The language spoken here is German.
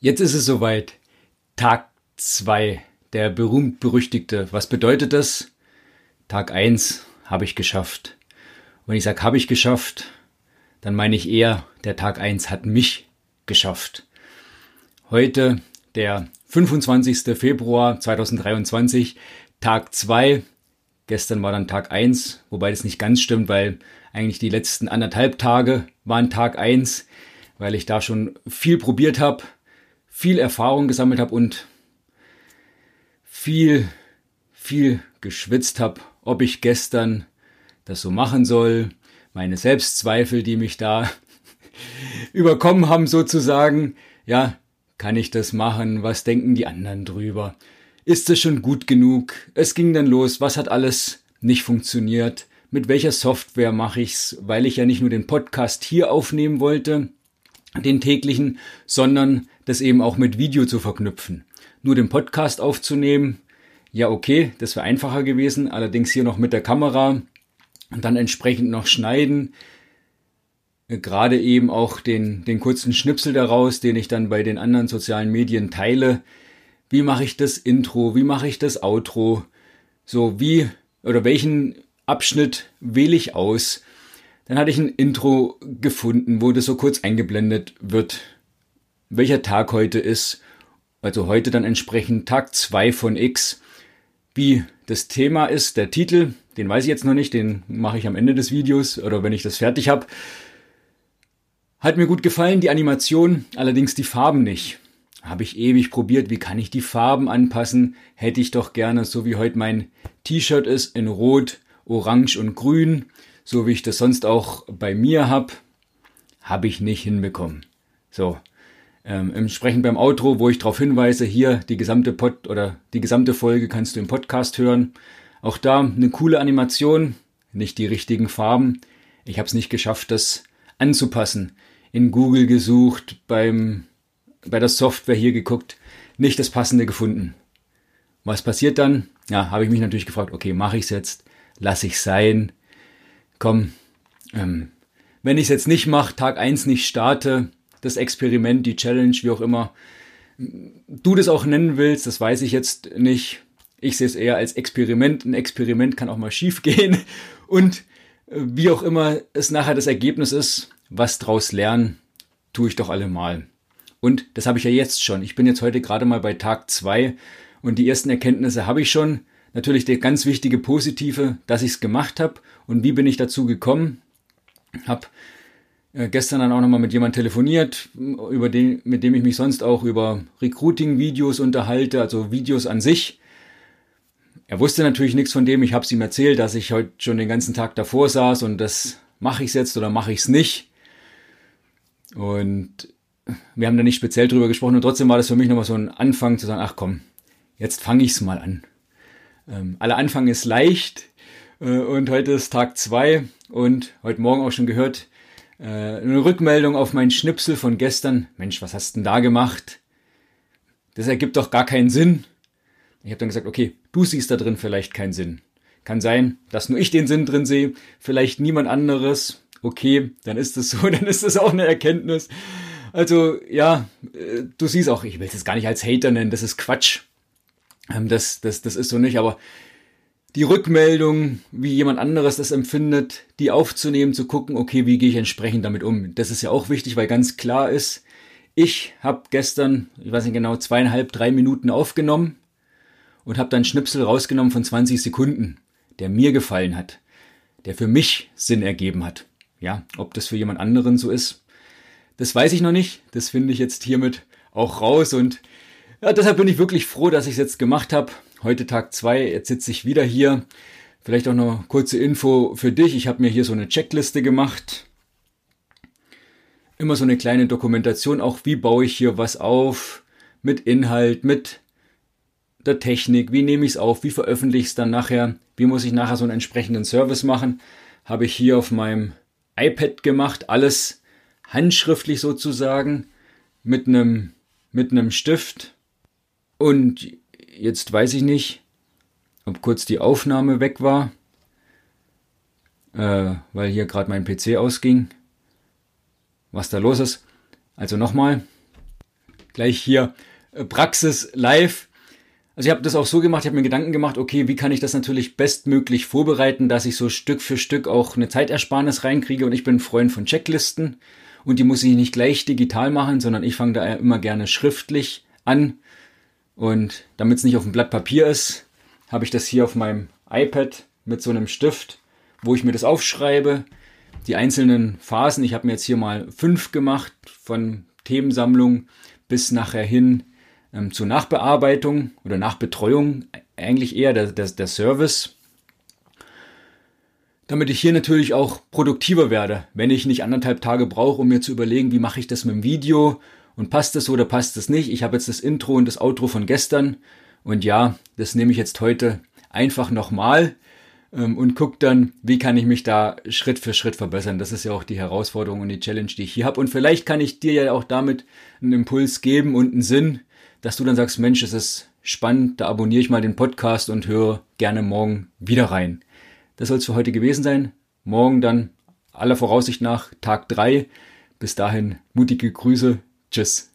Jetzt ist es soweit. Tag 2, der berühmt-berüchtigte. Was bedeutet das? Tag 1 habe ich geschafft. Wenn ich sage, habe ich geschafft, dann meine ich eher, der Tag 1 hat mich geschafft. Heute, der 25. Februar 2023, Tag 2. Gestern war dann Tag 1, wobei das nicht ganz stimmt, weil eigentlich die letzten anderthalb Tage waren Tag 1, weil ich da schon viel probiert habe viel Erfahrung gesammelt habe und viel, viel geschwitzt habe, ob ich gestern das so machen soll, meine Selbstzweifel, die mich da überkommen haben sozusagen, ja, kann ich das machen? Was denken die anderen drüber? Ist es schon gut genug? Es ging dann los, was hat alles nicht funktioniert? Mit welcher Software mache ich's? Weil ich ja nicht nur den Podcast hier aufnehmen wollte, den täglichen, sondern das eben auch mit Video zu verknüpfen. Nur den Podcast aufzunehmen, ja okay, das wäre einfacher gewesen, allerdings hier noch mit der Kamera und dann entsprechend noch schneiden. Gerade eben auch den, den kurzen Schnipsel daraus, den ich dann bei den anderen sozialen Medien teile. Wie mache ich das Intro? Wie mache ich das Outro? So wie oder welchen Abschnitt wähle ich aus? Dann hatte ich ein Intro gefunden, wo das so kurz eingeblendet wird, welcher Tag heute ist. Also heute dann entsprechend Tag 2 von X. Wie das Thema ist, der Titel, den weiß ich jetzt noch nicht, den mache ich am Ende des Videos oder wenn ich das fertig habe. Hat mir gut gefallen, die Animation, allerdings die Farben nicht. Habe ich ewig probiert, wie kann ich die Farben anpassen? Hätte ich doch gerne, so wie heute mein T-Shirt ist, in Rot, Orange und Grün so wie ich das sonst auch bei mir habe, habe ich nicht hinbekommen. So, ähm, entsprechend beim Outro, wo ich darauf hinweise, hier die gesamte Pod oder die gesamte Folge kannst du im Podcast hören. Auch da eine coole Animation, nicht die richtigen Farben. Ich habe es nicht geschafft, das anzupassen. In Google gesucht, beim bei der Software hier geguckt, nicht das passende gefunden. Was passiert dann? Ja, habe ich mich natürlich gefragt, okay, mache ich es jetzt? Lass ich sein? Komm, ähm, wenn ich es jetzt nicht mache, Tag 1 nicht starte, das Experiment, die Challenge, wie auch immer, du das auch nennen willst, das weiß ich jetzt nicht. Ich sehe es eher als Experiment. Ein Experiment kann auch mal schief gehen. Und äh, wie auch immer es nachher das Ergebnis ist, was draus lernen, tue ich doch allemal. Und das habe ich ja jetzt schon. Ich bin jetzt heute gerade mal bei Tag 2 und die ersten Erkenntnisse habe ich schon. Natürlich der ganz wichtige Positive, dass ich es gemacht habe. Und wie bin ich dazu gekommen? Hab äh, gestern dann auch nochmal mit jemandem telefoniert, über den, mit dem ich mich sonst auch über Recruiting-Videos unterhalte, also Videos an sich. Er wusste natürlich nichts von dem. Ich habe es ihm erzählt, dass ich heute schon den ganzen Tag davor saß und das mache ich jetzt oder mache ich es nicht. Und wir haben da nicht speziell drüber gesprochen und trotzdem war das für mich nochmal so ein Anfang zu sagen, ach komm, jetzt fange ich es mal an. Ähm, aller Anfang ist leicht äh, und heute ist Tag zwei und heute Morgen auch schon gehört, äh, eine Rückmeldung auf meinen Schnipsel von gestern. Mensch, was hast denn da gemacht? Das ergibt doch gar keinen Sinn. Ich habe dann gesagt, okay, du siehst da drin vielleicht keinen Sinn. Kann sein, dass nur ich den Sinn drin sehe, vielleicht niemand anderes. Okay, dann ist es so, dann ist es auch eine Erkenntnis. Also ja, äh, du siehst auch, ich will es jetzt gar nicht als Hater nennen, das ist Quatsch. Ähm, das, das, das ist so nicht, aber die Rückmeldung, wie jemand anderes das empfindet, die aufzunehmen, zu gucken, okay, wie gehe ich entsprechend damit um. Das ist ja auch wichtig, weil ganz klar ist, ich habe gestern, ich weiß nicht genau, zweieinhalb, drei Minuten aufgenommen und habe dann Schnipsel rausgenommen von 20 Sekunden, der mir gefallen hat, der für mich Sinn ergeben hat. Ja, ob das für jemand anderen so ist, das weiß ich noch nicht. Das finde ich jetzt hiermit auch raus und ja, deshalb bin ich wirklich froh, dass ich es jetzt gemacht habe. Heute Tag zwei, jetzt sitze ich wieder hier. Vielleicht auch noch kurze Info für dich. Ich habe mir hier so eine Checkliste gemacht. Immer so eine kleine Dokumentation, auch wie baue ich hier was auf, mit Inhalt, mit der Technik, wie nehme ich es auf, wie veröffentliche ich es dann nachher, wie muss ich nachher so einen entsprechenden Service machen. Habe ich hier auf meinem iPad gemacht, alles handschriftlich sozusagen, mit einem, mit einem Stift und jetzt weiß ich nicht, ob kurz die Aufnahme weg war, äh, weil hier gerade mein PC ausging. Was da los ist. Also nochmal. gleich hier äh, Praxis live. Also ich habe das auch so gemacht, ich habe mir Gedanken gemacht, okay, wie kann ich das natürlich bestmöglich vorbereiten, dass ich so Stück für Stück auch eine Zeitersparnis reinkriege und ich bin ein Freund von Checklisten und die muss ich nicht gleich digital machen, sondern ich fange da immer gerne schriftlich an und damit es nicht auf dem Blatt Papier ist, habe ich das hier auf meinem iPad mit so einem Stift, wo ich mir das aufschreibe, die einzelnen Phasen. Ich habe mir jetzt hier mal fünf gemacht von Themensammlung bis nachher hin ähm, zur Nachbearbeitung oder Nachbetreuung, eigentlich eher der, der, der Service. Damit ich hier natürlich auch produktiver werde, wenn ich nicht anderthalb Tage brauche, um mir zu überlegen, wie mache ich das mit dem Video und passt das oder passt das nicht. Ich habe jetzt das Intro und das Outro von gestern und ja, das nehme ich jetzt heute einfach nochmal ähm, und gucke dann, wie kann ich mich da Schritt für Schritt verbessern. Das ist ja auch die Herausforderung und die Challenge, die ich hier habe. Und vielleicht kann ich dir ja auch damit einen Impuls geben und einen Sinn, dass du dann sagst, Mensch, es ist spannend, da abonniere ich mal den Podcast und höre gerne morgen wieder rein. Das soll es für heute gewesen sein. Morgen dann aller Voraussicht nach Tag drei. Bis dahin mutige Grüße. Tschüss.